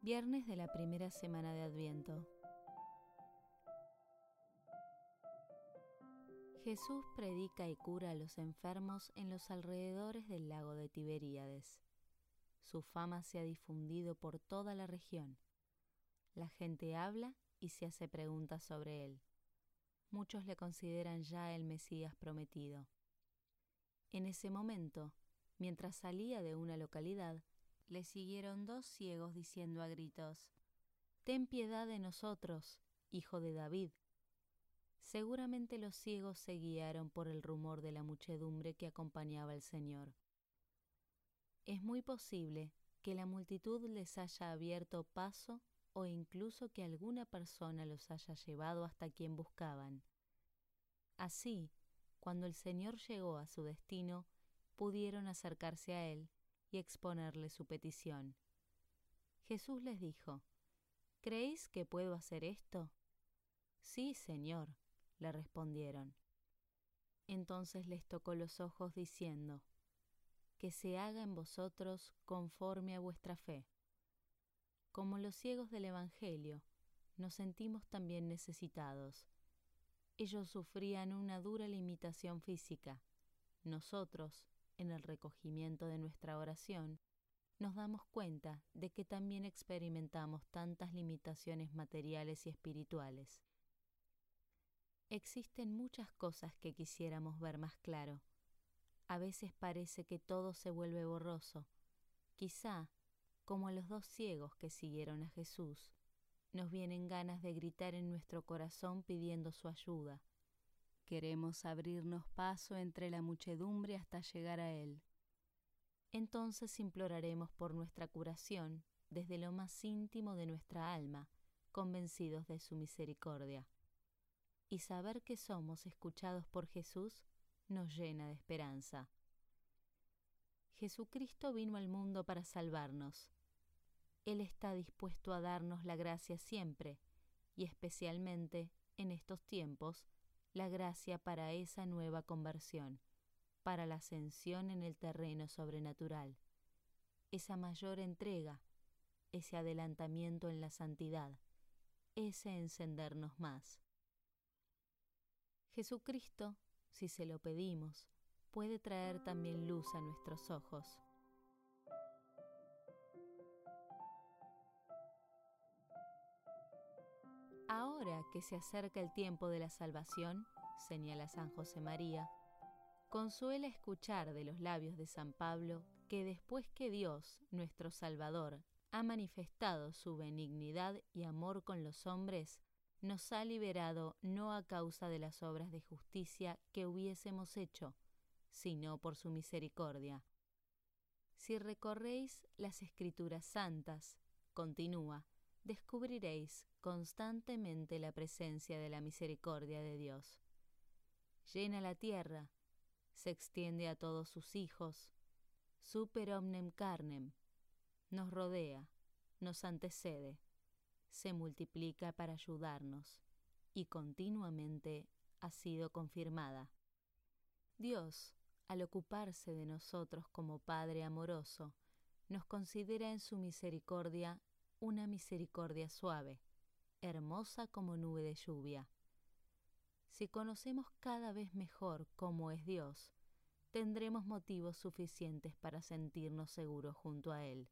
Viernes de la primera semana de Adviento. Jesús predica y cura a los enfermos en los alrededores del lago de Tiberíades. Su fama se ha difundido por toda la región. La gente habla y se hace preguntas sobre él. Muchos le consideran ya el Mesías prometido. En ese momento, mientras salía de una localidad, le siguieron dos ciegos diciendo a gritos, Ten piedad de nosotros, hijo de David. Seguramente los ciegos se guiaron por el rumor de la muchedumbre que acompañaba al Señor. Es muy posible que la multitud les haya abierto paso o incluso que alguna persona los haya llevado hasta quien buscaban. Así, cuando el Señor llegó a su destino, pudieron acercarse a Él y exponerle su petición. Jesús les dijo, ¿Creéis que puedo hacer esto? Sí, Señor, le respondieron. Entonces les tocó los ojos diciendo, Que se haga en vosotros conforme a vuestra fe. Como los ciegos del Evangelio, nos sentimos también necesitados. Ellos sufrían una dura limitación física. Nosotros, en el recogimiento de nuestra oración, nos damos cuenta de que también experimentamos tantas limitaciones materiales y espirituales. Existen muchas cosas que quisiéramos ver más claro. A veces parece que todo se vuelve borroso. Quizá, como a los dos ciegos que siguieron a Jesús, nos vienen ganas de gritar en nuestro corazón pidiendo su ayuda. Queremos abrirnos paso entre la muchedumbre hasta llegar a Él. Entonces imploraremos por nuestra curación desde lo más íntimo de nuestra alma, convencidos de su misericordia. Y saber que somos escuchados por Jesús nos llena de esperanza. Jesucristo vino al mundo para salvarnos. Él está dispuesto a darnos la gracia siempre, y especialmente en estos tiempos, la gracia para esa nueva conversión, para la ascensión en el terreno sobrenatural, esa mayor entrega, ese adelantamiento en la santidad, ese encendernos más. Jesucristo, si se lo pedimos, puede traer también luz a nuestros ojos. Ahora que se acerca el tiempo de la salvación, señala San José María, consuela escuchar de los labios de San Pablo que después que Dios, nuestro Salvador, ha manifestado su benignidad y amor con los hombres, nos ha liberado no a causa de las obras de justicia que hubiésemos hecho, sino por su misericordia. Si recorréis las escrituras santas, continúa, descubriréis constantemente la presencia de la misericordia de Dios. Llena la tierra, se extiende a todos sus hijos, super omnem carnem, nos rodea, nos antecede, se multiplica para ayudarnos y continuamente ha sido confirmada. Dios, al ocuparse de nosotros como Padre amoroso, nos considera en su misericordia una misericordia suave, hermosa como nube de lluvia. Si conocemos cada vez mejor cómo es Dios, tendremos motivos suficientes para sentirnos seguros junto a Él.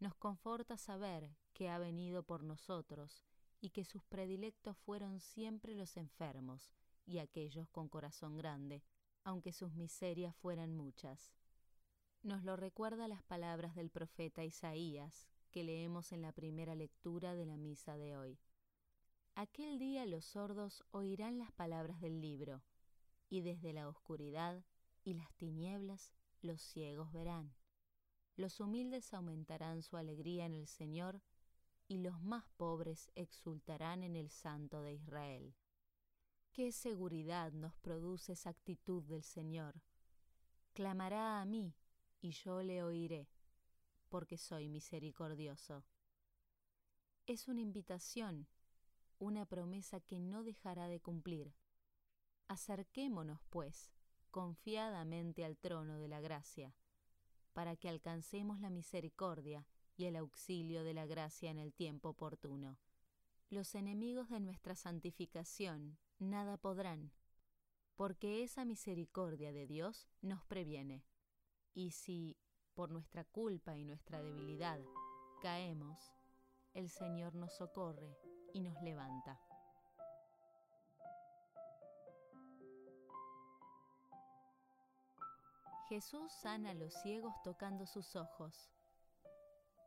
Nos conforta saber que ha venido por nosotros y que sus predilectos fueron siempre los enfermos y aquellos con corazón grande, aunque sus miserias fueran muchas. Nos lo recuerda las palabras del profeta Isaías, que leemos en la primera lectura de la misa de hoy. Aquel día los sordos oirán las palabras del libro, y desde la oscuridad y las tinieblas los ciegos verán. Los humildes aumentarán su alegría en el Señor, y los más pobres exultarán en el Santo de Israel. Qué seguridad nos produce esa actitud del Señor. Clamará a mí, y yo le oiré porque soy misericordioso. Es una invitación, una promesa que no dejará de cumplir. Acerquémonos, pues, confiadamente al trono de la gracia, para que alcancemos la misericordia y el auxilio de la gracia en el tiempo oportuno. Los enemigos de nuestra santificación nada podrán, porque esa misericordia de Dios nos previene. Y si, por nuestra culpa y nuestra debilidad, caemos, el Señor nos socorre y nos levanta. Jesús sana a los ciegos tocando sus ojos.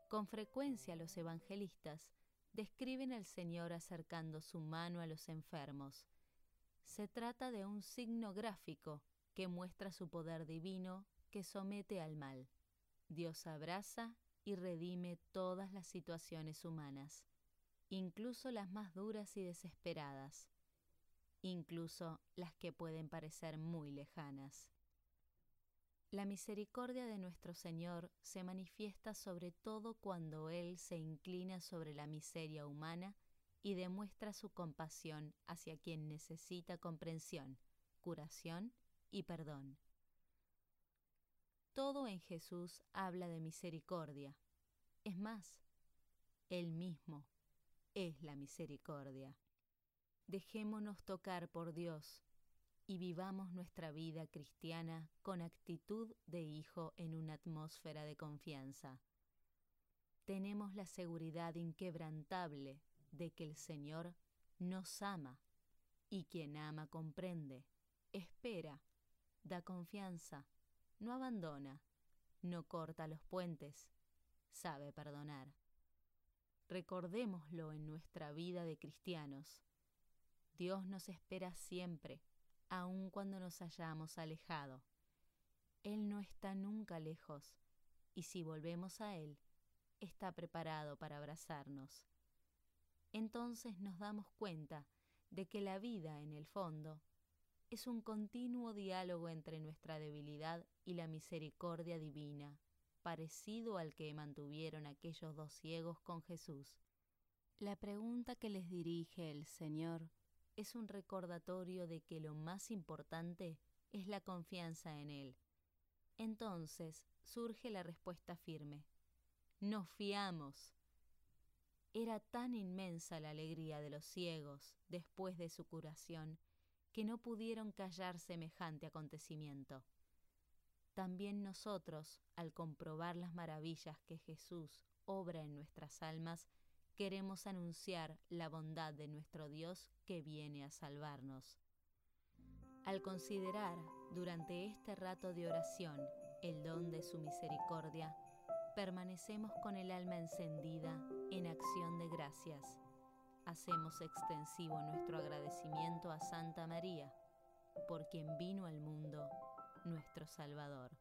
Con frecuencia los evangelistas describen al Señor acercando su mano a los enfermos. Se trata de un signo gráfico que muestra su poder divino que somete al mal. Dios abraza y redime todas las situaciones humanas, incluso las más duras y desesperadas, incluso las que pueden parecer muy lejanas. La misericordia de nuestro Señor se manifiesta sobre todo cuando Él se inclina sobre la miseria humana y demuestra su compasión hacia quien necesita comprensión, curación y perdón. Todo en Jesús habla de misericordia. Es más, Él mismo es la misericordia. Dejémonos tocar por Dios y vivamos nuestra vida cristiana con actitud de hijo en una atmósfera de confianza. Tenemos la seguridad inquebrantable de que el Señor nos ama y quien ama comprende, espera, da confianza, no abandona, no corta los puentes, sabe perdonar. Recordémoslo en nuestra vida de cristianos. Dios nos espera siempre aun cuando nos hayamos alejado. Él no está nunca lejos, y si volvemos a Él, está preparado para abrazarnos. Entonces nos damos cuenta de que la vida, en el fondo, es un continuo diálogo entre nuestra debilidad y la misericordia divina, parecido al que mantuvieron aquellos dos ciegos con Jesús. La pregunta que les dirige el Señor es un recordatorio de que lo más importante es la confianza en Él. Entonces surge la respuesta firme. Nos fiamos. Era tan inmensa la alegría de los ciegos después de su curación que no pudieron callar semejante acontecimiento. También nosotros, al comprobar las maravillas que Jesús obra en nuestras almas, queremos anunciar la bondad de nuestro Dios que viene a salvarnos. Al considerar durante este rato de oración el don de su misericordia, permanecemos con el alma encendida en acción de gracias. Hacemos extensivo nuestro agradecimiento a Santa María, por quien vino al mundo nuestro Salvador.